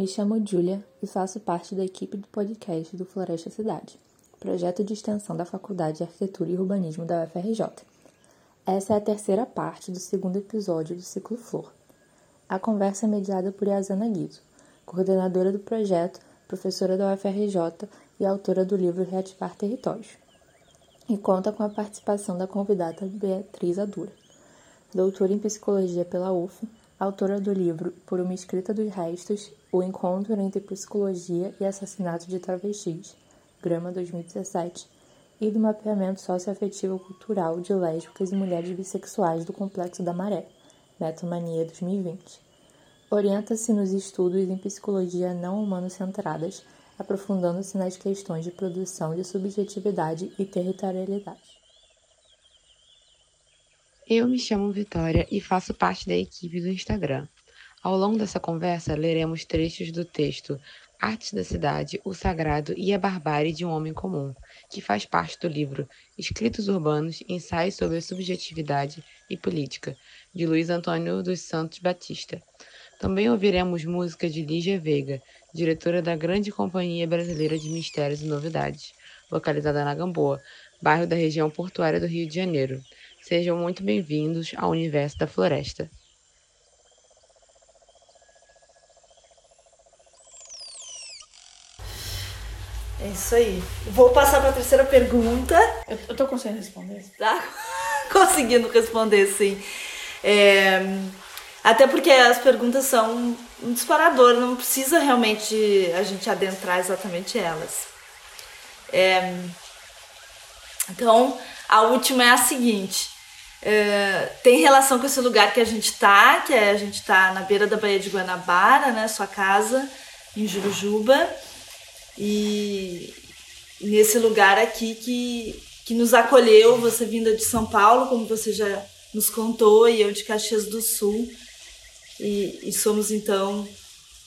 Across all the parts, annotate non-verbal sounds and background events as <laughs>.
Me chamo Julia e faço parte da equipe do podcast do Floresta Cidade, projeto de extensão da Faculdade de Arquitetura e Urbanismo da UFRJ. Essa é a terceira parte do segundo episódio do ciclo Flor. A conversa é mediada por Yazana Guizo, coordenadora do projeto, professora da UFRJ e autora do livro Reativar Territórios, e conta com a participação da convidada Beatriz Adura, doutora em psicologia pela UF, autora do livro Por uma Escrita dos Restos o encontro entre psicologia e assassinato de travestis, Grama 2017, e do mapeamento socioafetivo cultural de lésbicas e mulheres bissexuais do Complexo da Maré, Metomania 2020. Orienta-se nos estudos em psicologia não humano-centradas, aprofundando-se nas questões de produção de subjetividade e territorialidade. Eu me chamo Vitória e faço parte da equipe do Instagram, ao longo dessa conversa, leremos trechos do texto Artes da Cidade, o Sagrado e a Barbárie de um Homem Comum, que faz parte do livro Escritos Urbanos, Ensaios sobre Subjetividade e Política, de Luiz Antônio dos Santos Batista. Também ouviremos música de Lígia Veiga, diretora da Grande Companhia Brasileira de Mistérios e Novidades, localizada na Gamboa, bairro da região portuária do Rio de Janeiro. Sejam muito bem-vindos ao Universo da Floresta. É isso aí. Vou passar para a terceira pergunta. Eu, eu tô conseguindo responder. Tá <laughs> conseguindo responder, sim. É, até porque as perguntas são um disparador, não precisa realmente a gente adentrar exatamente elas. É, então, a última é a seguinte. É, tem relação com esse lugar que a gente tá, que é a gente tá na beira da Baía de Guanabara, né? Sua casa, em Jurujuba. E nesse lugar aqui que, que nos acolheu, você vinda de São Paulo, como você já nos contou, e eu de Caxias do Sul. E, e somos então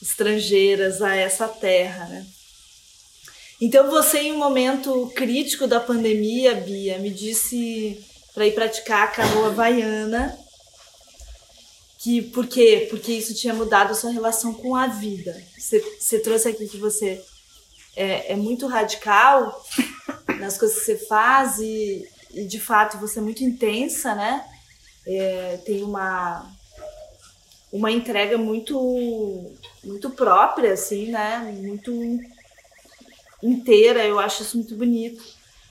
estrangeiras a essa terra, né? Então você em um momento crítico da pandemia, Bia, me disse para ir praticar a canoa havaiana. Que, por quê? Porque isso tinha mudado a sua relação com a vida. Você, você trouxe aqui que você é, é muito radical nas coisas que você faz e, e, de fato você é muito intensa, né? É, tem uma uma entrega muito muito própria assim, né? Muito inteira. Eu acho isso muito bonito.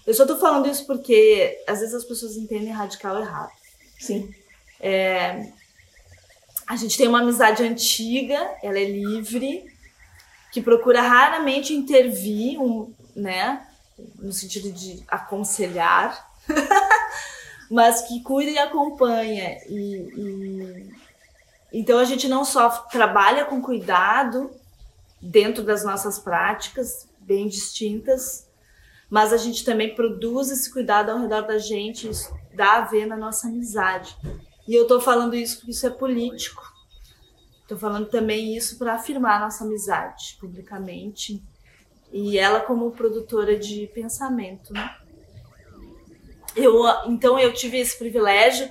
Eu só tô falando isso porque às vezes as pessoas entendem radical errado. Sim. É, a gente tem uma amizade antiga, ela é livre, que procura raramente intervir, um, né, no sentido de aconselhar, <laughs> mas que cuida e acompanha. E, e, então a gente não só trabalha com cuidado dentro das nossas práticas bem distintas, mas a gente também produz esse cuidado ao redor da gente, isso dá a ver na nossa amizade. E eu estou falando isso porque isso é político Estou falando também isso para afirmar nossa amizade publicamente e ela como produtora de pensamento, né? Eu, então eu tive esse privilégio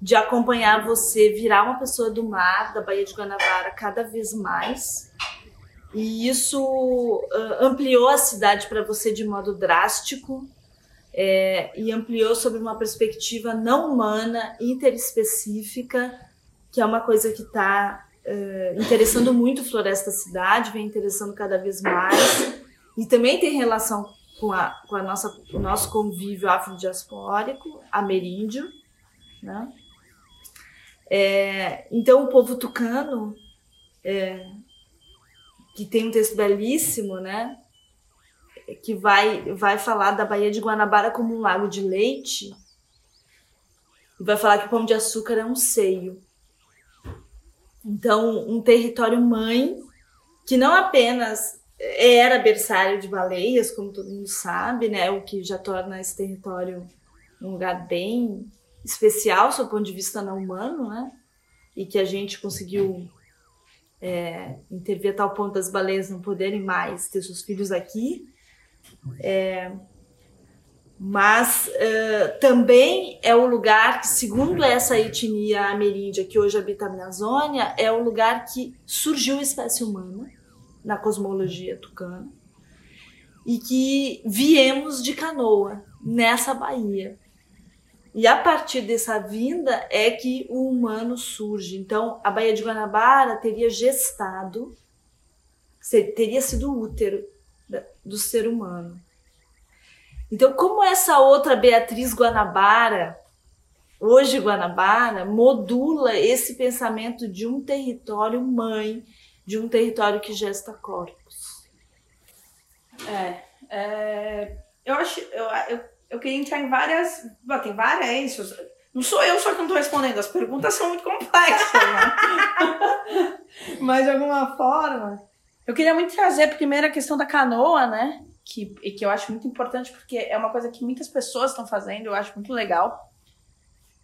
de acompanhar você virar uma pessoa do mar, da Baía de Guanabara, cada vez mais. E isso uh, ampliou a cidade para você de modo drástico é, e ampliou sobre uma perspectiva não humana, interespecífica, que é uma coisa que está uh, interessando muito Floresta Cidade, vem interessando cada vez mais, e também tem relação com, a, com a nossa, o nosso convívio afrodiaspórico, ameríndio, né? É, então, o povo tucano, é, que tem um texto belíssimo, né? Que vai, vai falar da Baía de Guanabara como um lago de leite, e vai falar que o pão de açúcar é um seio. Então, um território mãe que não apenas era berçário de baleias, como todo mundo sabe, né, o que já torna esse território um lugar bem especial, do ponto de vista não humano, né, e que a gente conseguiu é, intervir a tal ponto das baleias não poderem mais ter seus filhos aqui. É, mas uh, também é o lugar que, segundo essa etnia ameríndia que hoje habita a Amazônia, é o lugar que surgiu a espécie humana na cosmologia tucana, e que viemos de canoa nessa baía. E a partir dessa vinda é que o humano surge. Então, a Baía de Guanabara teria gestado, teria sido o útero do ser humano. Então, como essa outra Beatriz Guanabara, hoje Guanabara, modula esse pensamento de um território mãe, de um território que gesta corpos? É, é eu acho, eu, eu, eu queria entrar em várias, tem várias, não sou eu só que não estou respondendo, as perguntas são muito complexas, né? <laughs> Mas de alguma forma, eu queria muito trazer primeiro a questão da canoa, né? Que, que eu acho muito importante porque é uma coisa que muitas pessoas estão fazendo, eu acho muito legal.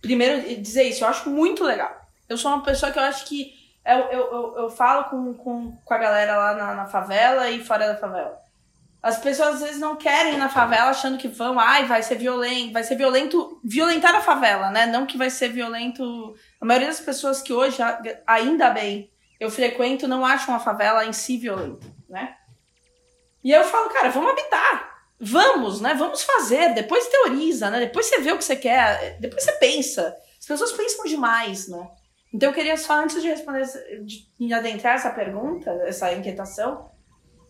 Primeiro, dizer isso, eu acho muito legal. Eu sou uma pessoa que eu acho que eu, eu, eu, eu falo com, com, com a galera lá na, na favela e fora da favela. As pessoas às vezes não querem ir na favela achando que vão, ai, vai ser violento, vai ser violento, violentar a favela, né? Não que vai ser violento. A maioria das pessoas que hoje, ainda bem, eu frequento não acham a favela em si violenta, né? E eu falo, cara, vamos habitar. Vamos, né? Vamos fazer. Depois teoriza, né? Depois você vê o que você quer. Depois você pensa. As pessoas pensam demais, né? Então eu queria só, antes de responder, de adentrar essa pergunta, essa inquietação,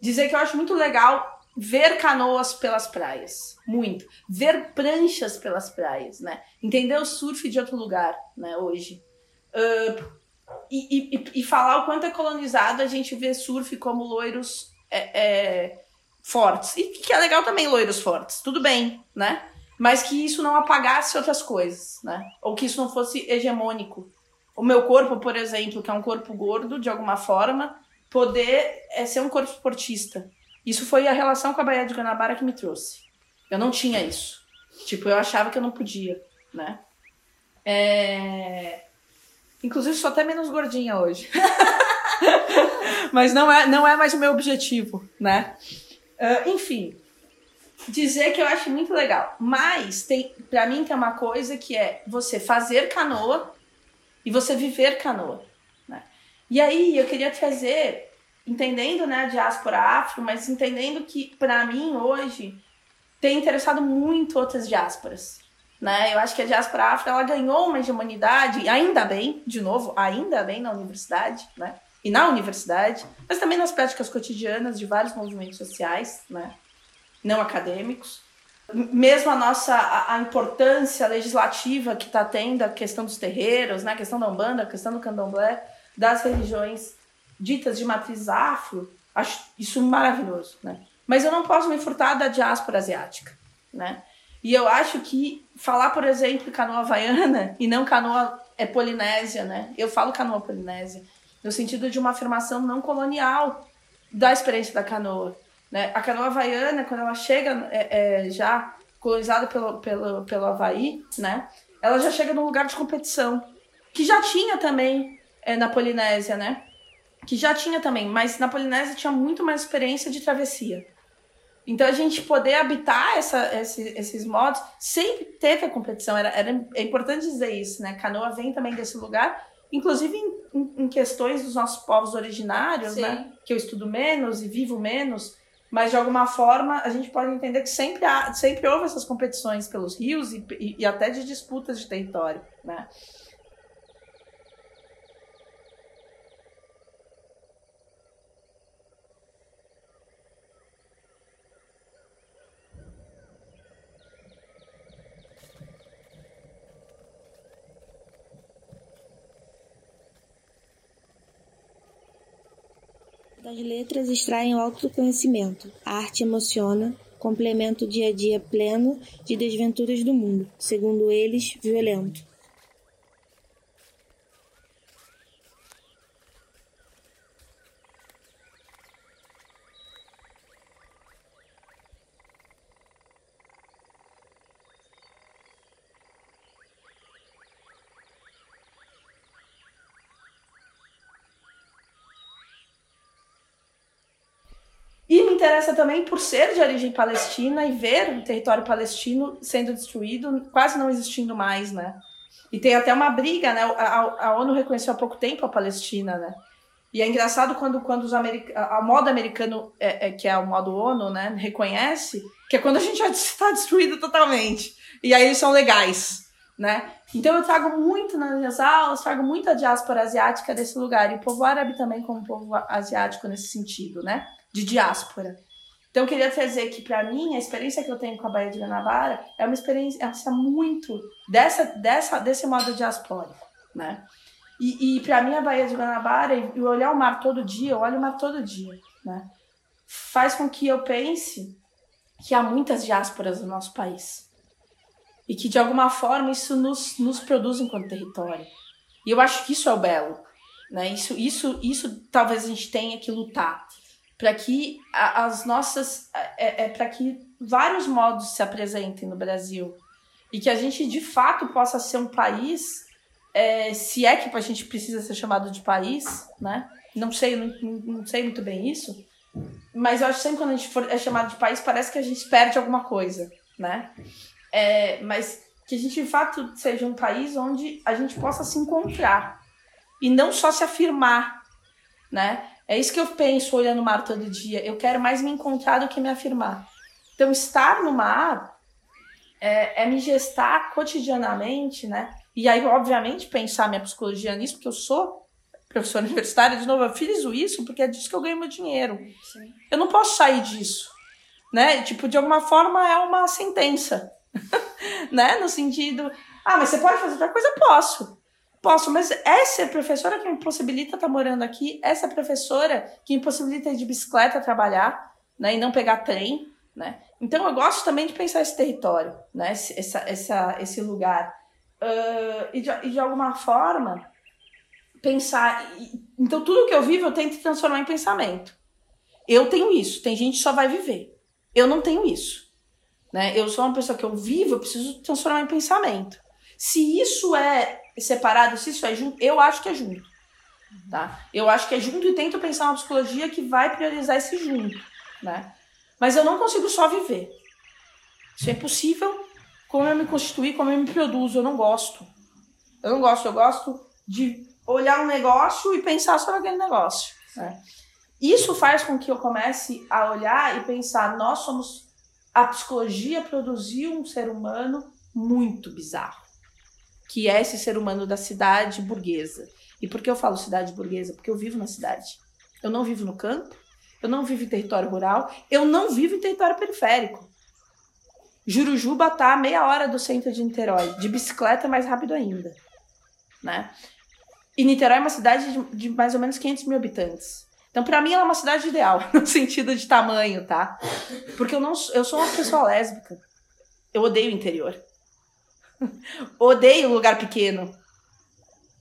dizer que eu acho muito legal ver canoas pelas praias. Muito. Ver pranchas pelas praias, né? Entender o surf de outro lugar, né? Hoje. Uh, e, e, e, falar o quanto é colonizado a gente vê surf como loiros é, é, fortes. E que é legal também loiros fortes, tudo bem, né? Mas que isso não apagasse outras coisas, né? Ou que isso não fosse hegemônico. O meu corpo, por exemplo, que é um corpo gordo, de alguma forma, poder é, ser um corpo esportista. Isso foi a relação com a Baía de Guanabara que me trouxe. Eu não tinha isso. Tipo, eu achava que eu não podia, né? É... Inclusive, sou até menos gordinha hoje. <laughs> <laughs> Mas não é, não é mais o meu objetivo, né? Uh, enfim, dizer que eu acho muito legal. Mas tem, para mim tem uma coisa que é você fazer canoa e você viver canoa. Né? E aí eu queria trazer, entendendo né, a diáspora afro, mas entendendo que para mim hoje tem interessado muito outras diásporas. Né? Eu acho que a diáspora afro ela ganhou uma hegemonidade, ainda bem, de novo, ainda bem na universidade, né? E na universidade, mas também nas práticas cotidianas de vários movimentos sociais, né? Não acadêmicos. Mesmo a nossa a, a importância legislativa que está tendo, a questão dos terreiros, né? a questão da Umbanda, a questão do candomblé, das religiões ditas de matriz afro, acho isso maravilhoso, né? Mas eu não posso me furtar da diáspora asiática, né? E eu acho que falar, por exemplo, canoa havaiana e não canoa é polinésia, né? Eu falo canoa polinésia, no sentido de uma afirmação não colonial da experiência da canoa. Né? A canoa havaiana, quando ela chega é, é, já colonizada pelo, pelo, pelo Havaí, né? ela já chega num lugar de competição, que já tinha também é, na Polinésia, né? Que já tinha também, mas na Polinésia tinha muito mais experiência de travessia. Então a gente poder habitar essa, esse, esses modos sempre teve a competição. Era, era, é importante dizer isso, né? Canoa vem também desse lugar, inclusive em, em questões dos nossos povos originários, né? Sim. né? Que eu estudo menos e vivo menos, mas de alguma forma a gente pode entender que sempre, há, sempre houve essas competições pelos rios e, e, e até de disputas de território, né? Das letras extraem o autoconhecimento. A arte emociona, complementa o dia a dia pleno de desventuras do mundo, segundo eles, violento. Interessa também por ser de origem palestina e ver o território palestino sendo destruído, quase não existindo mais, né? E tem até uma briga, né? A, a, ONU reconheceu há pouco tempo a Palestina, né? E é engraçado quando, quando os americ... a moda americano, é, é, que é o modo ONU, né, reconhece, que é quando a gente <laughs> já está destruído totalmente. E aí eles são legais, né? Então eu trago muito nas minhas aulas, trago muito a diáspora asiática desse lugar. E o povo árabe também como povo asiático nesse sentido, né? De diáspora. Então eu queria trazer que para mim a experiência que eu tenho com a Baía de Guanabara é uma experiência muito dessa, dessa desse modo diaspórico, né? E, e para mim a Baía de Guanabara e olhar o mar todo dia, eu olho o mar todo dia, né? Faz com que eu pense que há muitas diásporas no nosso país e que de alguma forma isso nos, nos produz enquanto território. E eu acho que isso é o belo, né? Isso, isso, isso talvez a gente tenha que lutar para que as nossas é, é para que vários modos se apresentem no Brasil. E que a gente de fato possa ser um país é, se é que a gente precisa ser chamado de país né? Não sei não, não sei muito bem isso mas eu acho que sempre quando a gente for é chamado de país parece que a gente perde alguma coisa né? É, mas que a gente de fato seja um país onde a gente possa se encontrar e não só se afirmar né é isso que eu penso olhando o mar todo dia. Eu quero mais me encontrar do que me afirmar. Então, estar no mar é, é me gestar cotidianamente, né? E aí, obviamente, pensar minha psicologia nisso, porque eu sou professora <laughs> universitária, de novo, eu fiz isso porque é disso que eu ganho meu dinheiro. Sim. Eu não posso sair disso, né? Tipo, de alguma forma é uma sentença, <laughs> né? No sentido, ah, mas você pode fazer outra coisa? Posso. Posso, mas essa professora que me possibilita estar tá morando aqui, essa professora que me possibilita ir de bicicleta trabalhar, né, e não pegar trem, né? Então eu gosto também de pensar esse território, né, esse, essa, essa, esse lugar. Uh, e, de, e de alguma forma pensar. Então tudo que eu vivo eu tento transformar em pensamento. Eu tenho isso, tem gente que só vai viver. Eu não tenho isso. Né? Eu sou uma pessoa que eu vivo, eu preciso transformar em pensamento. Se isso é separado, se isso é junto, eu acho que é junto. Tá? Eu acho que é junto e tento pensar uma psicologia que vai priorizar esse junto, né? Mas eu não consigo só viver. Isso é impossível. Como eu me constituir, como eu me produzo, eu não gosto. Eu não gosto, eu gosto de olhar um negócio e pensar sobre aquele negócio. Né? Isso faz com que eu comece a olhar e pensar, nós somos. A psicologia produziu um ser humano muito bizarro que é esse ser humano da cidade burguesa. E por que eu falo cidade burguesa? Porque eu vivo na cidade. Eu não vivo no campo, eu não vivo em território rural, eu não vivo em território periférico. Jurujuba está a meia hora do centro de Niterói, de bicicleta mais rápido ainda, né? E Niterói é uma cidade de, de mais ou menos 500 mil habitantes. Então, para mim, ela é uma cidade ideal, <laughs> no sentido de tamanho, tá? Porque eu não, eu sou uma pessoa lésbica. Eu odeio o interior. <laughs> Odeio lugar pequeno.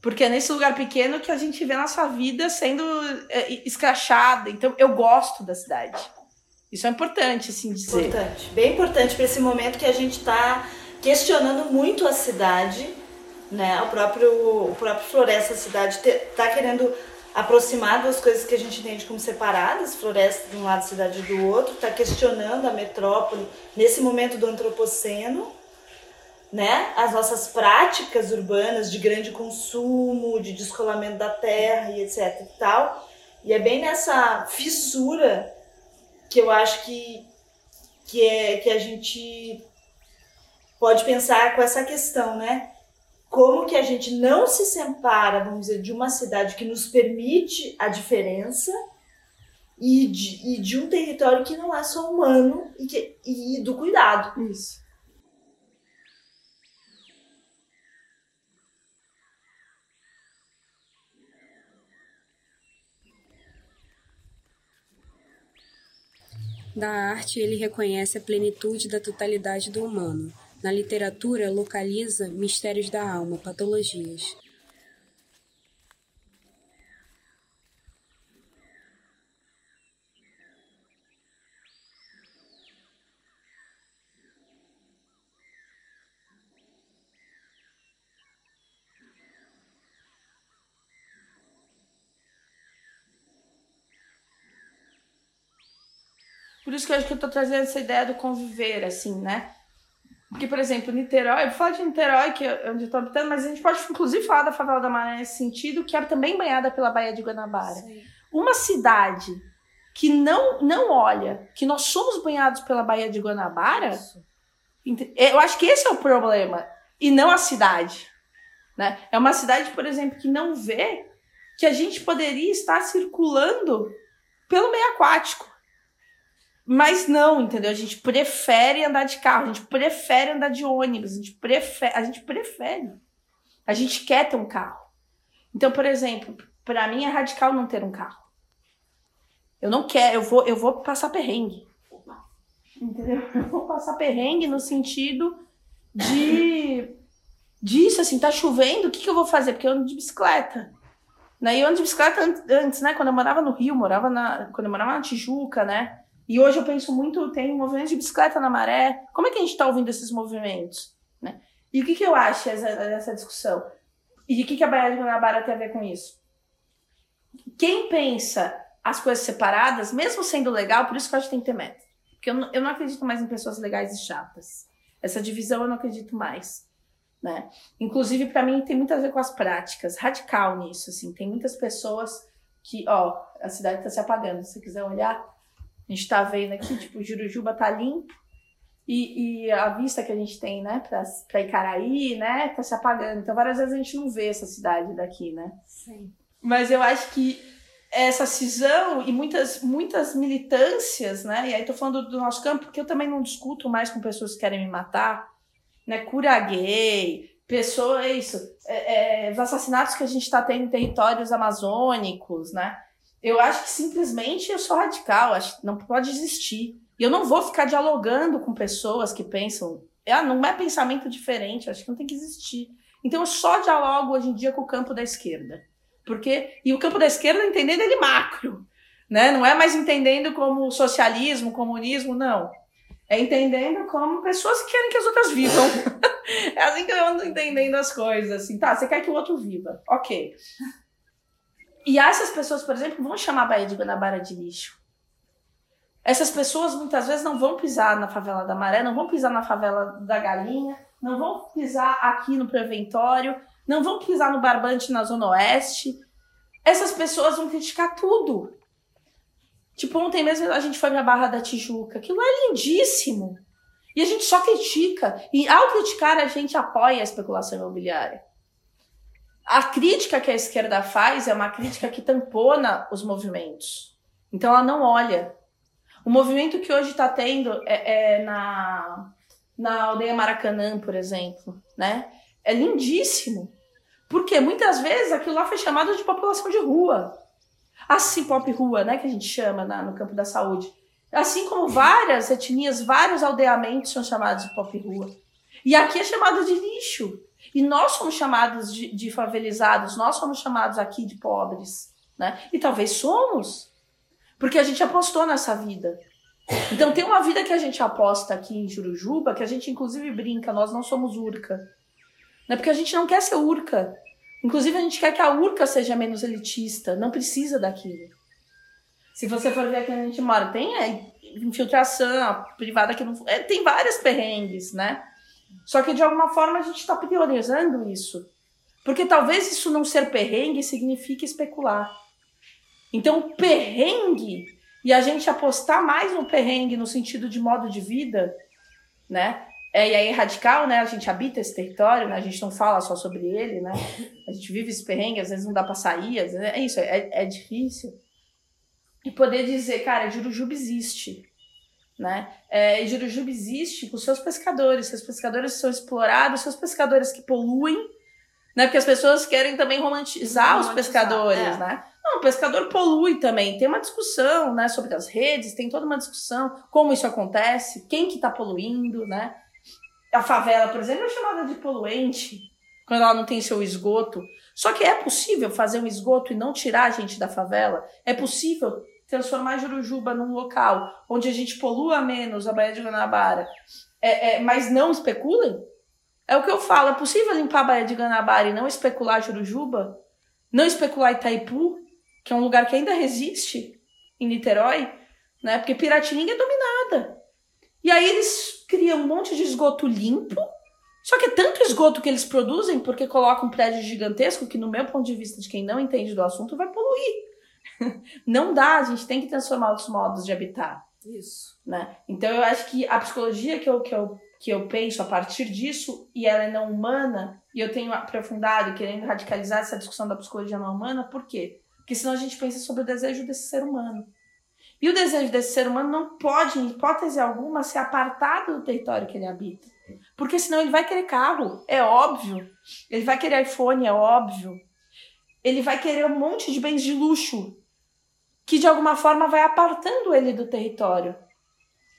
Porque é nesse lugar pequeno que a gente vê a nossa vida sendo é, escrachada. Então, eu gosto da cidade. Isso é importante, assim, dizer. Importante. Bem importante para esse momento que a gente está questionando muito a cidade, né? O próprio, o próprio Floresta Cidade está querendo aproximar duas coisas que a gente entende como separadas, floresta de um lado, cidade do outro, está questionando a metrópole nesse momento do antropoceno né, as nossas práticas urbanas de grande consumo, de descolamento da terra e etc e tal. E é bem nessa fissura que eu acho que, que, é, que a gente pode pensar com essa questão, né? Como que a gente não se separa, vamos dizer, de uma cidade que nos permite a diferença e de, e de um território que não é só humano e, que, e do cuidado. Isso. Da arte, ele reconhece a plenitude da totalidade do humano. Na literatura, localiza mistérios da alma, patologias. Isso que eu acho que eu tô trazendo essa ideia do conviver, assim, né? Porque, por exemplo, Niterói, eu vou falar de Niterói, que é onde eu tô habitando, mas a gente pode, inclusive, falar da favela da Maré nesse sentido, que é também banhada pela Baía de Guanabara. Sim. Uma cidade que não, não olha que nós somos banhados pela Baía de Guanabara, Isso. ent- eu acho que esse é o problema, e não a cidade. Né? É uma cidade, por exemplo, que não vê que a gente poderia estar circulando pelo meio aquático. Mas não, entendeu? A gente prefere andar de carro, a gente prefere andar de ônibus, a gente prefere, a gente prefere. A gente quer ter um carro. Então, por exemplo, para mim é radical não ter um carro. Eu não quero, eu vou, eu vou passar perrengue. Entendeu? <laughs> Eu vou passar perrengue no sentido de disso, assim, tá chovendo, o que, que eu vou fazer? Porque eu ando de bicicleta. Né? Eu ando de bicicleta an- antes, né? Quando eu morava no Rio, morava na, quando eu morava na Tijuca, né? E hoje eu penso muito, tem um movimento de bicicleta na maré. Como é que a gente está ouvindo esses movimentos? Né? E o que, que eu acho dessa, discussão? E o que, que a Baía de Guanabara tem a ver com isso? Quem pensa as coisas separadas, mesmo sendo legal, por isso que eu acho que tem que ter meta. Porque eu não, eu não acredito mais em pessoas legais e chatas. Essa divisão eu não acredito mais. Né? Inclusive, para mim, tem muito a ver com as práticas. Radical nisso, assim. Tem muitas pessoas que, ó, a cidade tá se apagando. Se você quiser olhar, a gente tá vendo aqui, tipo, Jurujuba tá limpo. E, e a vista que a gente tem, né, pra, pra Icaraí, né, tá se apagando. Então, várias vezes a gente não vê essa cidade daqui, né? Sim. Mas eu acho que essa cisão e muitas, muitas militâncias, né? E aí tô falando do nosso campo, porque eu também não discuto mais com pessoas que querem me matar, né? Cura gay, pessoas, isso, é, é, os assassinatos que a gente tá tendo em territórios amazônicos, né? Eu acho que simplesmente eu sou radical, acho que não pode existir. E eu não vou ficar dialogando com pessoas que pensam, ah, não é pensamento diferente, acho que não tem que existir. Então eu só dialogo hoje em dia com o campo da esquerda. Porque, e o campo da esquerda entendendo ele macro, né? Não é mais entendendo como socialismo, comunismo, não. É entendendo como pessoas que querem que as outras vivam. <laughs> é assim que eu ando entendendo as coisas, assim, tá, você quer que o outro viva, ok. E essas pessoas, por exemplo, vão chamar a Baía de Guanabara de lixo. Essas pessoas muitas vezes não vão pisar na favela da Maré, não vão pisar na favela da Galinha, não vão pisar aqui no Preventório, não vão pisar no Barbante na Zona Oeste. Essas pessoas vão criticar tudo. Tipo, ontem mesmo a gente foi pra Barra da Tijuca. Aquilo é lindíssimo. E a gente só critica. E ao criticar, a gente apoia a especulação imobiliária. A crítica que a esquerda faz é uma crítica que tampona os movimentos. Então ela não olha. O movimento que hoje está tendo é, é na, na aldeia Maracanã, por exemplo, né? É lindíssimo. Porque muitas vezes aquilo lá foi chamado de população de rua. Assim, pop rua, né? Que a gente chama na- no campo da saúde. Assim como várias etnias, vários aldeamentos são chamados de pop rua. E aqui é chamado de lixo. E nós somos chamados de, de favelizados, nós somos chamados aqui de pobres. Né? E talvez somos. Porque a gente apostou nessa vida. Então tem uma vida que a gente aposta aqui em Jurujuba, que a gente inclusive brinca, nós não somos urca. Não é porque a gente não quer ser urca. Inclusive, a gente quer que a urca seja menos elitista. Não precisa daquilo. Se você for ver aqui onde a gente mora, tem é, infiltração, privada que não. É, tem várias perrengues, né? Só que de alguma forma a gente está priorizando isso. Porque talvez isso não ser perrengue signifique especular. Então, perrengue e a gente apostar mais no perrengue no sentido de modo de vida, né? É, e aí, radical, né? A gente habita esse território, né? A gente não fala só sobre ele, né? A gente vive esse perrengue, às vezes não dá pra sair, às vezes é isso, é, é difícil. E poder dizer, cara, Jurujuba existe, né? É, e Jurujuba existe com seus pescadores, seus pescadores são explorados, seus pescadores que poluem, né? Porque as pessoas querem também romantizar, os Romantizar, pescadores, é. né? Não, o pescador polui também. Tem uma discussão, né, sobre as redes, tem toda uma discussão, como isso acontece, quem que tá poluindo, né? A favela, por exemplo, é chamada de poluente quando ela não tem seu esgoto. Só que é possível fazer um esgoto e não tirar a gente da favela? É possível transformar Jurujuba num local onde a gente polua menos a Baía de Guanabara, é, é, mas não especulem? É o que eu falo, é possível limpar a Baía de Guanabara e não especular Jurujuba? Não especular Itaipu, que é um lugar que ainda resiste em Niterói, né? Porque Piratininga é dominada. E aí eles criam um monte de esgoto limpo. Só que é tanto esgoto que eles produzem porque colocam um prédio gigantesco que, no meu ponto de vista de quem não entende do assunto, vai poluir. <laughs> Não dá, a gente tem que transformar os modos de habitar. Isso. Né? Então eu acho que a psicologia que eu, que, eu, que eu penso a partir disso, e ela é não humana, e eu tenho aprofundado, querendo radicalizar essa discussão da psicologia não humana, por quê? Porque senão a gente pensa sobre o desejo desse ser humano. E o desejo desse ser humano não pode, em hipótese alguma, ser apartado do território que ele habita. Porque senão ele vai querer carro, é óbvio. Ele vai querer iPhone, é óbvio. Ele vai querer um monte de bens de luxo que de alguma forma vai apartando ele do território.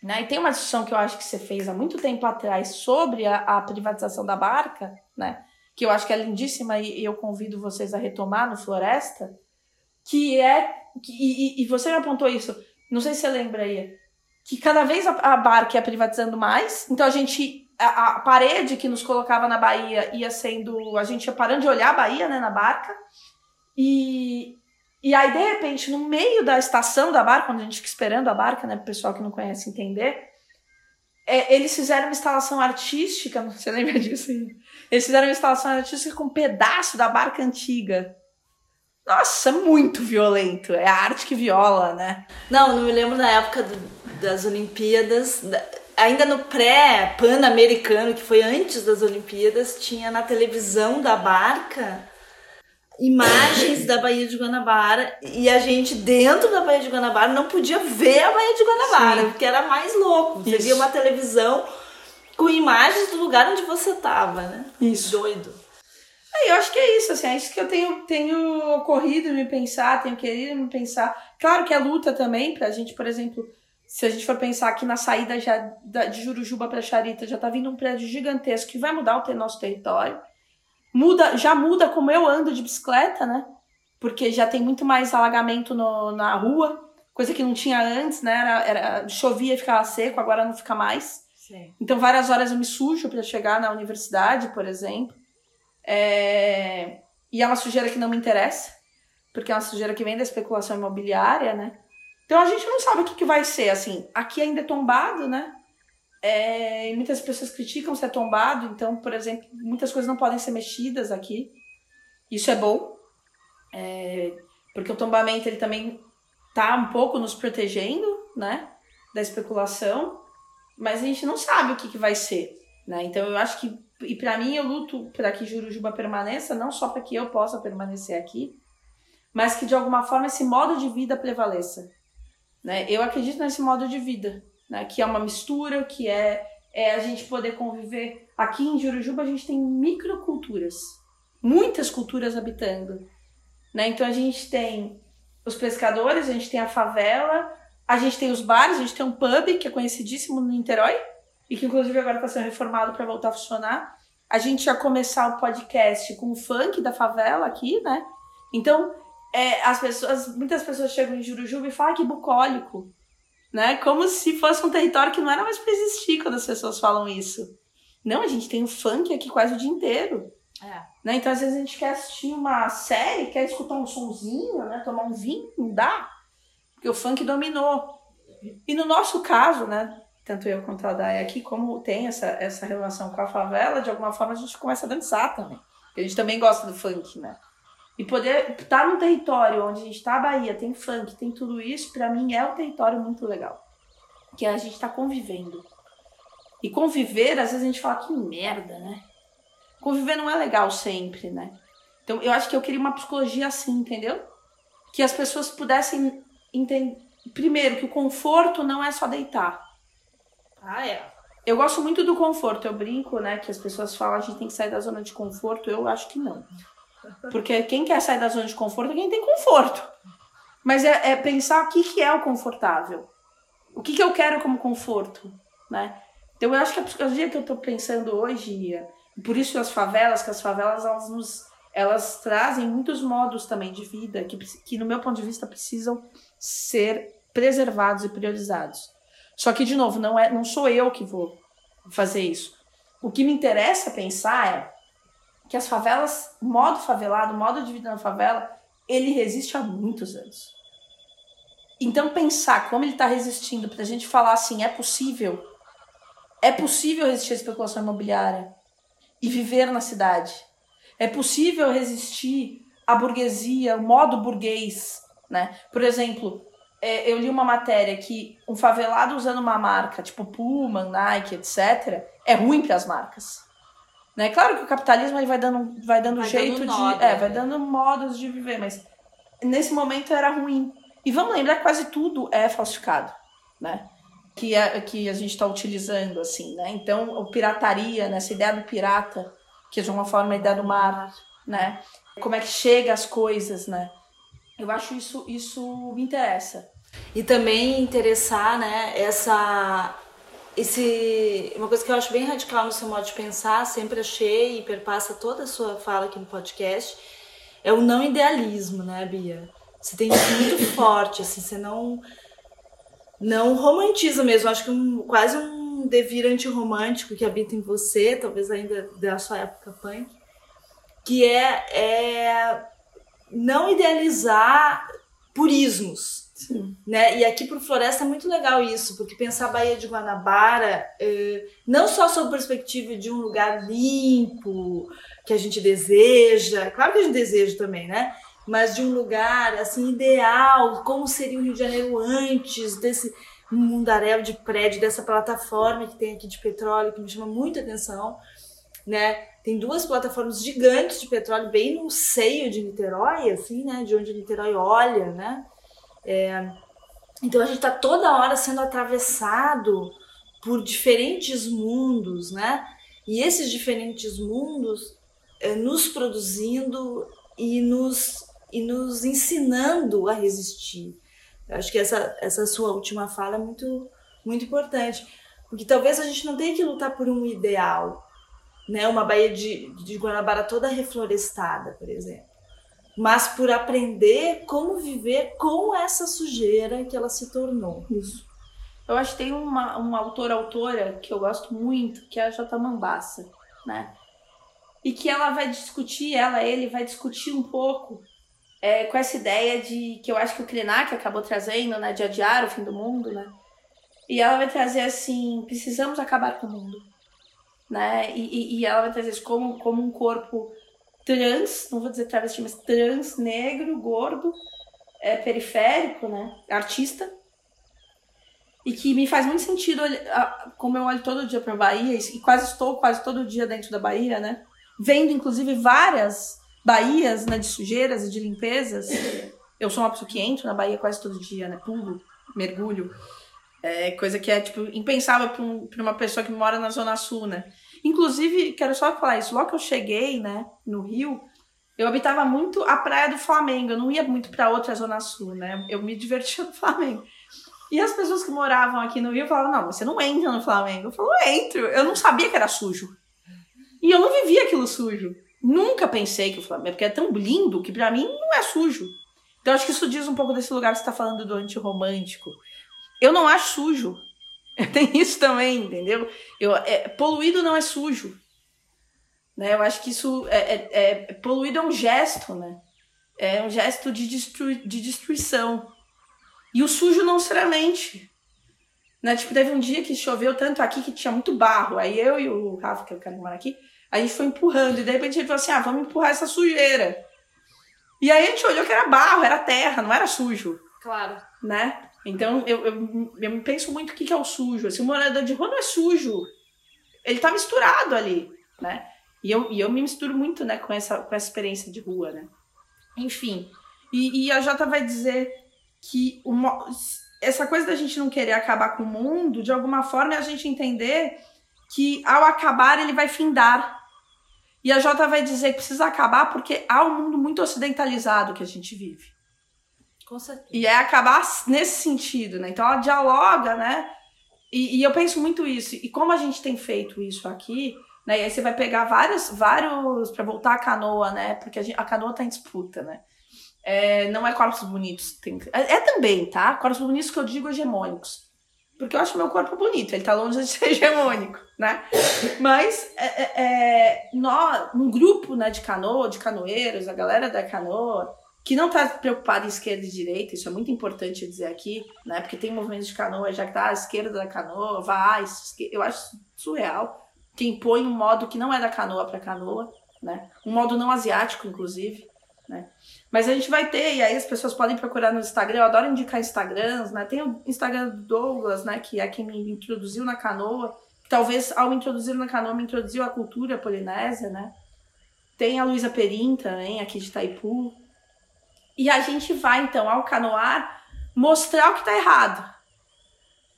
Né? E tem uma discussão que eu acho que você fez há muito tempo atrás sobre a, a privatização da barca, né? que eu acho que é lindíssima e, e eu convido vocês a retomar no Floresta, que é. Que, e, e você me apontou isso, não sei se você lembra aí, que cada vez a, a barca ia privatizando mais, então a gente. A, a, parede que nos colocava na Bahia ia sendo. A gente ia parando de olhar a Bahia né, na barca. E, e aí, de repente, no meio da estação da barca, quando a gente fica esperando a barca, né, pro pessoal que não conhece entender, é, eles fizeram uma instalação artística, <laughs> você lembra disso? Eles fizeram uma instalação artística com um pedaço da barca antiga. Nossa, muito violento. É a arte que viola, né? Não, não me lembro na época do, das Olimpíadas. Da, ainda no pré-pan-americano, que foi antes das Olimpíadas, tinha na televisão da barca imagens da Baía de Guanabara e a gente dentro da Baía de Guanabara não podia ver a Baía de Guanabara, Sim. porque era mais louco. Você Isso. via uma televisão com imagens do lugar onde você tava, né? Isso. Doido. É, eu acho que é isso, assim, é isso que eu tenho, tenho ocorrido me pensar, tenho querido me pensar. Claro que é luta também, pra gente, por exemplo, se a gente for pensar aqui na saída já de Jurujuba para Charita, já tá vindo um prédio gigantesco que vai mudar o nosso território. Muda, já muda como eu ando de bicicleta, né? Porque já tem muito mais alagamento no, na rua, coisa que não tinha antes, né? Era, era, chovia e ficava seco, agora não fica mais. Sim. Então, várias horas eu me sujo para chegar na universidade, por exemplo. É... E é uma sujeira que não me interessa, porque é uma sujeira que vem da especulação imobiliária, né? Então a gente não sabe o que, que vai ser, assim. Aqui ainda é tombado, né? É, muitas pessoas criticam ser tombado, então, por exemplo, muitas coisas não podem ser mexidas aqui. Isso é bom, é, porque o tombamento ele também tá um pouco nos protegendo, né, da especulação, mas a gente não sabe o que, que vai ser, né? Então eu acho que e para mim eu luto para que Jurujuba permaneça, não só para que eu possa permanecer aqui, mas que de alguma forma esse modo de vida prevaleça, né? Eu acredito nesse modo de vida, né? Que é uma mistura, que é, é a gente poder conviver. Aqui em Jurujuba a gente tem microculturas, muitas culturas habitando, né? Então a gente tem os pescadores, a gente tem a favela, a gente tem os bares, a gente tem um pub que é conhecidíssimo no Niterói e que inclusive agora está sendo reformado para voltar a funcionar. A gente ia começar o podcast com o funk da favela aqui, né? Então, é, as pessoas, muitas pessoas chegam em Jurujuba e falam ah, que bucólico né? Como se fosse um território que não era mais para existir quando as pessoas falam isso. Não, a gente tem o funk aqui quase o dia inteiro. É. Né? Então, às vezes, a gente quer assistir uma série, quer escutar um sonzinho, né? tomar um vinho, não dá. Porque o funk dominou. E no nosso caso, né? Tanto eu quanto a Daya aqui, como tem essa, essa relação com a favela, de alguma forma a gente começa a dançar também. Porque a gente também gosta do funk, né? E poder estar num território onde a gente está, a Bahia, tem funk, tem tudo isso, para mim é um território muito legal. Que a gente está convivendo. E conviver, às vezes a gente fala que merda, né? Conviver não é legal sempre, né? Então eu acho que eu queria uma psicologia assim, entendeu? Que as pessoas pudessem entender. Primeiro, que o conforto não é só deitar. Ah, é. Eu gosto muito do conforto. Eu brinco, né? Que as pessoas falam a gente tem que sair da zona de conforto. Eu acho que não. Porque quem quer sair da zona de conforto é quem tem conforto. Mas é, é pensar o que, que é o confortável. O que, que eu quero como conforto, né? Então eu acho que a psicologia que eu estou pensando hoje, e por isso as favelas, que as favelas elas nos elas trazem muitos modos também de vida que, que no meu ponto de vista precisam ser preservados e priorizados. Só que de novo, não é não sou eu que vou fazer isso. O que me interessa pensar é que as favelas, o modo favelado, o modo de vida na favela, ele resiste há muitos anos. Então pensar como ele está resistindo para a gente falar assim, é possível, É possível resistir à especulação imobiliária e viver na cidade. É possível resistir à burguesia, o modo burguês, né? Por exemplo, é, eu li uma matéria que um favelado usando uma marca, tipo Puma, Nike, etc., é ruim para as marcas. Né? Claro que o capitalismo ele vai dando, vai dando Vai jeito dando de. é, né? vai dando modos de viver, mas nesse momento era ruim. E vamos lembrar que quase tudo é falsificado, né? Que, é, que a gente está utilizando, assim, né? Então, o pirataria, né? essa ideia do pirata, que é de uma forma a ideia do mar, né? Como é que chega as coisas, né? Eu acho isso, isso me interessa. E também interessar, né, essa esse uma coisa que eu acho bem radical no seu modo de pensar, sempre achei e perpassa toda a sua fala aqui no podcast, é o não idealismo, né, Bia? Você tem isso muito <coughs> forte, assim, você não não romantiza mesmo, acho que um, quase um devir antirromântico que habita em você, talvez ainda da sua época punk, que é, é não idealizar purismos, né? E aqui pro Floresta é muito legal isso, porque pensar a Baía de Guanabara eh, não só sob perspectiva de um lugar limpo que a gente deseja, claro que a gente deseja também, né? Mas de um lugar assim ideal, como seria o Rio de Janeiro antes desse mundaréu de prédio, dessa plataforma que tem aqui de petróleo que me chama muita atenção, né? Tem duas plataformas gigantes de petróleo bem no seio de Niterói, assim, né? De onde Niterói olha, né? É, então a gente está toda hora sendo atravessado por diferentes mundos, né? E esses diferentes mundos é, nos produzindo e nos, e nos ensinando a resistir. Eu acho que essa, essa sua última fala é muito, muito importante. Porque talvez a gente não tenha que lutar por um ideal, né? Uma Baía de, de Guanabara toda reflorestada, por exemplo mas por aprender como viver com essa sujeira que ela se tornou. Isso. Eu acho que tem uma, uma autora autora que eu gosto muito, que é a J. Mambassa, né? E que ela vai discutir, ela, ele vai discutir um pouco é, com essa ideia de que eu acho que o Krenak acabou trazendo, né? De adiar o fim do mundo, né? E ela vai trazer assim, precisamos acabar com o mundo, né? E, e, e ela vai trazer isso como, como um corpo trans, não vou dizer travesti, mas trans, negro, gordo, é, periférico, né? Artista. E que me faz muito sentido, como eu olho todo dia para Bahia, e quase estou quase todo dia dentro da Bahia, né? Vendo, inclusive, várias baías né, de sujeiras e de limpezas. Eu sou uma pessoa que entro na Bahia quase todo dia, né? Pulo, mergulho. É coisa que é, tipo, impensável para um, uma pessoa que mora na Zona Sul, né? Inclusive, quero só falar isso, logo que eu cheguei, né, no Rio, eu habitava muito a praia do Flamengo, eu não ia muito para outra zona sul, né? Eu me divertia no Flamengo. E as pessoas que moravam aqui no Rio falavam: "Não, você não entra no Flamengo". Eu falo: "Eu entro". Eu não sabia que era sujo. E eu não vivia aquilo sujo. Nunca pensei que o Flamengo, porque é tão lindo que para mim não é sujo. Então acho que isso diz um pouco desse lugar que você tá falando do antirromântico. Eu não acho sujo. <laughs> Tem isso também, entendeu? Eu, é, poluído não é sujo. Né? Eu acho que isso é, é, é, poluído é um gesto, né? É um gesto de, de destruição. E o sujo não necessariamente. Né? Tipo, teve um dia que choveu tanto aqui que tinha muito barro. Aí eu e o Rafa, que é o cara que mora aqui, a gente foi empurrando. E de repente ele falou assim: ah, vamos empurrar essa sujeira. E aí a gente olhou que era barro, era terra, não era sujo. Claro. Né? Então, eu, eu, eu penso muito o que é o sujo. Assim, o morador de rua não é sujo. Ele tá misturado ali, né? E eu, e eu me misturo muito, né, com essa, com essa experiência de rua, né? Enfim. E, e a Jota vai dizer que uma, essa coisa da gente não querer acabar com o mundo, de alguma forma, é a gente entender que ao acabar ele vai findar. E a Jota vai dizer que precisa acabar porque há um mundo muito ocidentalizado que a gente vive. Com certeza. E é acabar nesse sentido, né? Então ela dialoga, né? E, e, eu penso muito isso. E como a gente tem feito isso aqui, né? E aí você vai pegar vários, vários para voltar a canoa, né? Porque a, gente, a canoa tá em disputa, né? É, não é corpos bonitos. Tem, é, é, também, tá? Corpos bonitos que eu digo hegemônicos. Porque eu acho meu corpo bonito, ele tá longe de ser <laughs> hegemônico, né? Mas é, é, é um grupo né, de canoa, de canoeiros, a galera da canoa, que não está preocupada em esquerda e direita, isso é muito importante dizer aqui, né? Porque tem movimentos de canoa, já que tá à esquerda da canoa, vai, eu acho surreal. Que impõe um modo que não é da canoa para canoa, né? Um modo não asiático, inclusive, né? Mas a gente vai ter, e aí as pessoas podem procurar no Instagram, eu adoro indicar Instagrams, né? Tem o Instagram do Douglas, né? Que é quem me introduziu na canoa, que talvez ao me introduzir na canoa me introduziu a cultura polinésia, né? Tem a Luísa Perim também, aqui de Itaipu, e a gente vai, então, ao canoar, mostrar o que está errado.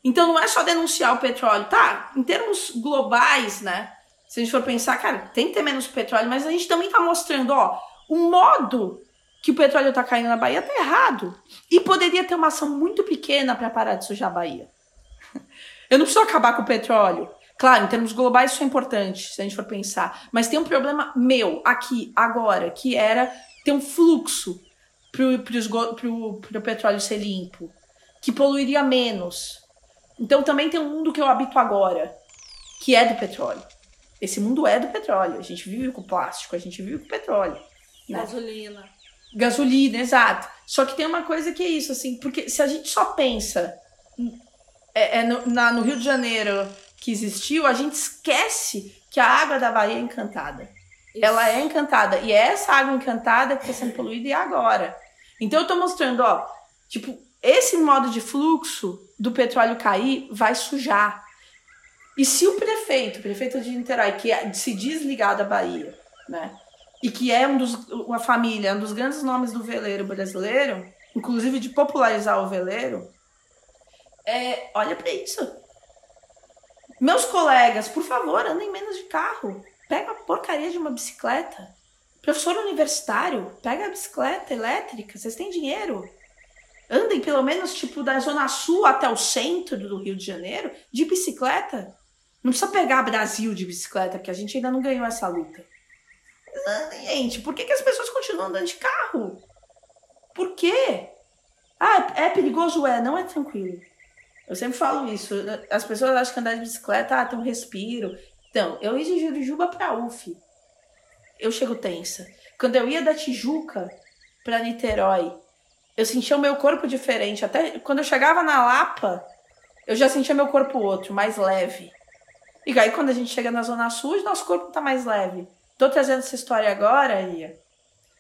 Então não é só denunciar o petróleo, tá? Em termos globais, né? Se a gente for pensar, cara, tem que ter menos petróleo, mas a gente também está mostrando, ó, o modo que o petróleo está caindo na Bahia tá errado. E poderia ter uma ação muito pequena para parar de sujar a Bahia. Eu não preciso acabar com o petróleo. Claro, em termos globais isso é importante, se a gente for pensar. Mas tem um problema meu, aqui, agora, que era ter um fluxo para o petróleo ser limpo, que poluiria menos. Então também tem um mundo que eu habito agora, que é do petróleo. Esse mundo é do petróleo. A gente vive com plástico, a gente vive com petróleo. Né? Gasolina. Gasolina, exato. Só que tem uma coisa que é isso, assim, porque se a gente só pensa é, é no, na, no Rio de Janeiro que existiu, a gente esquece que a água da Bahia é encantada. Isso. Ela é encantada. E é essa água encantada que está sendo poluída e agora. Então eu estou mostrando, ó, tipo, esse modo de fluxo do petróleo cair vai sujar. E se o prefeito, o prefeito de Niterói, que é, se desligar da Bahia, né? E que é um dos, uma família, um dos grandes nomes do veleiro brasileiro, inclusive de popularizar o veleiro, é, olha para isso. Meus colegas, por favor, andem menos de carro. Pega a porcaria de uma bicicleta. Professor universitário, pega a bicicleta elétrica, vocês têm dinheiro. Andem pelo menos tipo da zona sul até o centro do Rio de Janeiro de bicicleta. Não precisa pegar Brasil de bicicleta, porque a gente ainda não ganhou essa luta. Gente, por que, que as pessoas continuam andando de carro? Por quê? Ah, é perigoso? É, não é tranquilo. Eu sempre falo isso. As pessoas acham que andar de bicicleta ah, tem um respiro. Então, eu ia de Jurujuba pra UF. Eu chego tensa. Quando eu ia da Tijuca pra Niterói, eu sentia o meu corpo diferente. Até quando eu chegava na Lapa, eu já sentia meu corpo outro, mais leve. E aí, quando a gente chega na Zona Sul, nosso corpo tá mais leve. Tô trazendo essa história agora, Ia,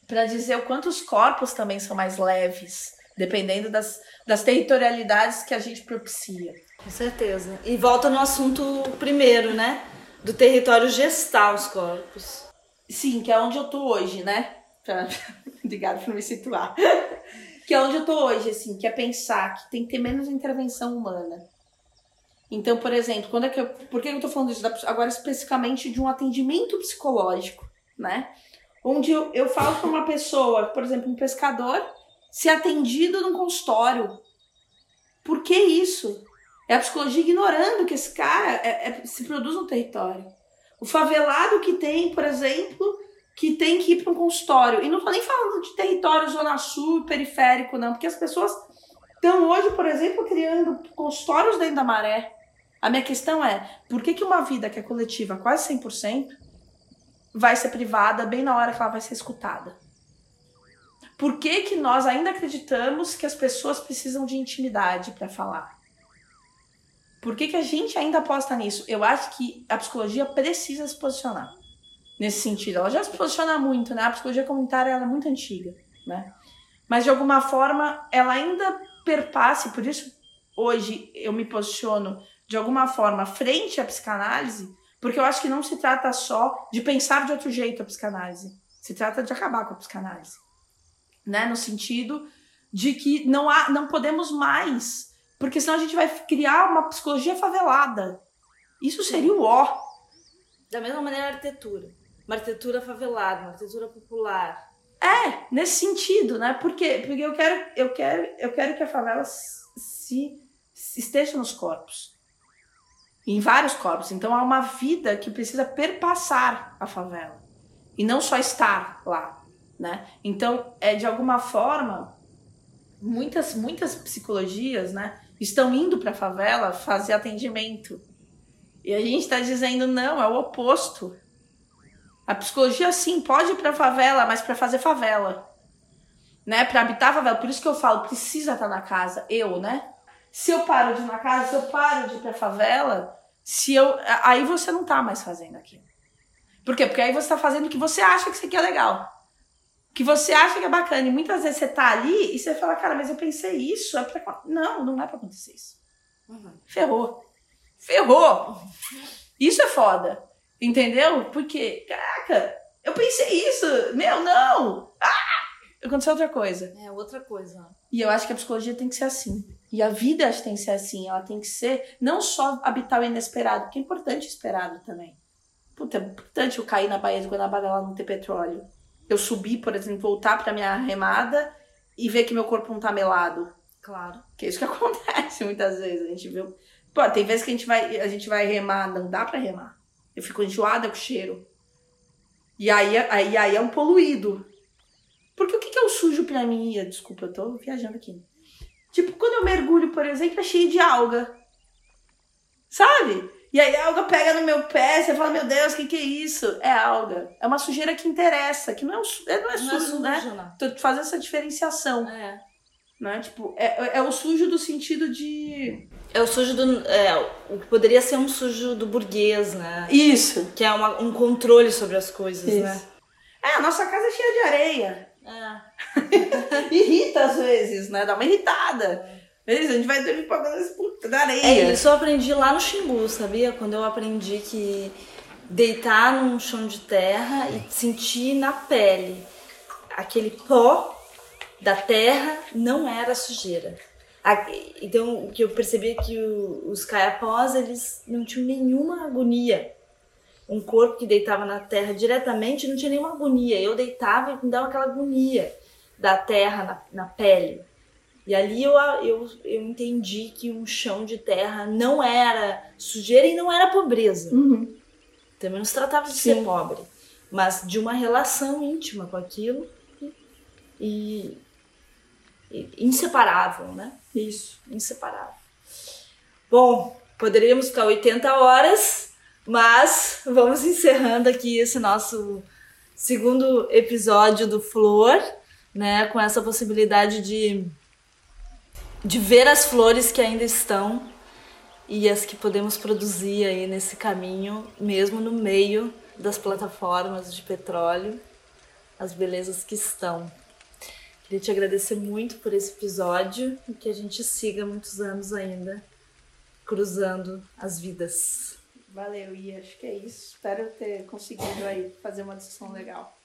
para dizer o quanto os corpos também são mais leves, dependendo das, das territorialidades que a gente propicia. Com certeza. E volta no assunto primeiro, né? Do território gestar os corpos. Sim, que é onde eu tô hoje, né? Pra... <laughs> Obrigada por me situar. que é onde eu tô hoje, assim, que é pensar que tem que ter menos intervenção humana. Então, por exemplo, quando é que eu, por que eu tô falando isso? Agora, especificamente de um atendimento psicológico, né? Onde eu, eu falo para uma pessoa, por exemplo, um pescador, ser atendido num consultório. Por que isso? É a psicologia ignorando que esse cara é, é, se produz no território. O favelado que tem, por exemplo, que tem que ir para um consultório. E não estou nem falando de território zona sul, periférico, não, porque as pessoas estão hoje, por exemplo, criando consultórios dentro da maré. A minha questão é, por que, que uma vida que é coletiva quase 100% vai ser privada bem na hora que ela vai ser escutada? Por que, que nós ainda acreditamos que as pessoas precisam de intimidade para falar? Por que, que a gente ainda aposta nisso? Eu acho que a psicologia precisa se posicionar nesse sentido. Ela já se posiciona muito, né? A psicologia comunitária é muito antiga, né? Mas de alguma forma ela ainda perpasse, por isso hoje eu me posiciono de alguma forma frente à psicanálise, porque eu acho que não se trata só de pensar de outro jeito a psicanálise. Se trata de acabar com a psicanálise. Né? No sentido de que não há, não podemos mais porque senão a gente vai criar uma psicologia favelada. Isso seria o ó. Da mesma maneira a arquitetura. Uma arquitetura favelada, uma arquitetura popular. É, nesse sentido, né? Porque, porque eu, quero, eu, quero, eu quero que a favela se, se esteja nos corpos. Em vários corpos. Então há uma vida que precisa perpassar a favela. E não só estar lá. Né? Então, é de alguma forma, muitas, muitas psicologias, né? Estão indo para a favela fazer atendimento. E a gente está dizendo não, é o oposto. A psicologia sim pode ir para a favela, mas para fazer favela. né, para habitar a favela. Por isso que eu falo, precisa estar na casa, eu, né? Se eu paro de ir na casa, se eu paro de ir pra favela, se eu, aí você não tá mais fazendo aquilo. Por quê? Porque aí você tá fazendo o que você acha que isso aqui é legal. Que você acha que é bacana. E muitas vezes você tá ali e você fala, cara, mas eu pensei isso. É pra... Não, não é pra acontecer isso. Uhum. Ferrou. Ferrou. Isso é foda. Entendeu? Porque, caraca, eu pensei isso. Meu, não. Ah! Aconteceu outra coisa. É, outra coisa. E eu acho que a psicologia tem que ser assim. E a vida acho que tem que ser assim. Ela tem que ser não só habitar o inesperado, porque é importante esperado também. Puta, é importante eu cair na Baía de Guanabara lá não ter petróleo. Eu subir, por exemplo, voltar pra minha remada e ver que meu corpo não tá melado. Claro. Que é isso que <laughs> acontece muitas vezes. A gente viu. Pô, tem vezes que a gente vai, a gente vai remar, não dá pra remar. Eu fico enjoada com o cheiro. E aí, aí, aí é um poluído. Porque o que, que é o sujo pra mim? Desculpa, eu tô viajando aqui. Tipo, quando eu mergulho, por exemplo, é cheio de alga. Sabe? E aí a alga pega no meu pé, você fala, meu Deus, o que, que é isso? É alga. É uma sujeira que interessa, que não é, um, é não é não sujo, é sujo, né? Tô fazendo essa diferenciação. É. Né? Tipo, é, é o sujo do sentido de. É o sujo do. É, o que poderia ser um sujo do burguês, né? Isso. Que é uma, um controle sobre as coisas, Isso. né? É, a nossa casa é cheia de areia. É. <laughs> Irrita às vezes, né? Dá uma irritada. Isso, a gente vai dormir puta da areia. É, isso eu aprendi lá no Ximbu, sabia? Quando eu aprendi que deitar num chão de terra e sentir na pele aquele pó da terra não era sujeira. Então, o que eu percebi é que os caiapós, eles não tinham nenhuma agonia. Um corpo que deitava na terra diretamente não tinha nenhuma agonia. Eu deitava e me dava aquela agonia da terra na, na pele. E ali eu, eu, eu entendi que um chão de terra não era sujeira e não era pobreza. Uhum. Também não se tratava de Sim. ser pobre, mas de uma relação íntima com aquilo e, e inseparável, né? Isso. Inseparável. Bom, poderíamos ficar 80 horas, mas vamos encerrando aqui esse nosso segundo episódio do Flor, né? Com essa possibilidade de de ver as flores que ainda estão e as que podemos produzir aí nesse caminho, mesmo no meio das plataformas de petróleo, as belezas que estão. Queria te agradecer muito por esse episódio e que a gente siga muitos anos ainda cruzando as vidas. Valeu, e acho que é isso. Espero ter conseguido aí fazer uma discussão legal.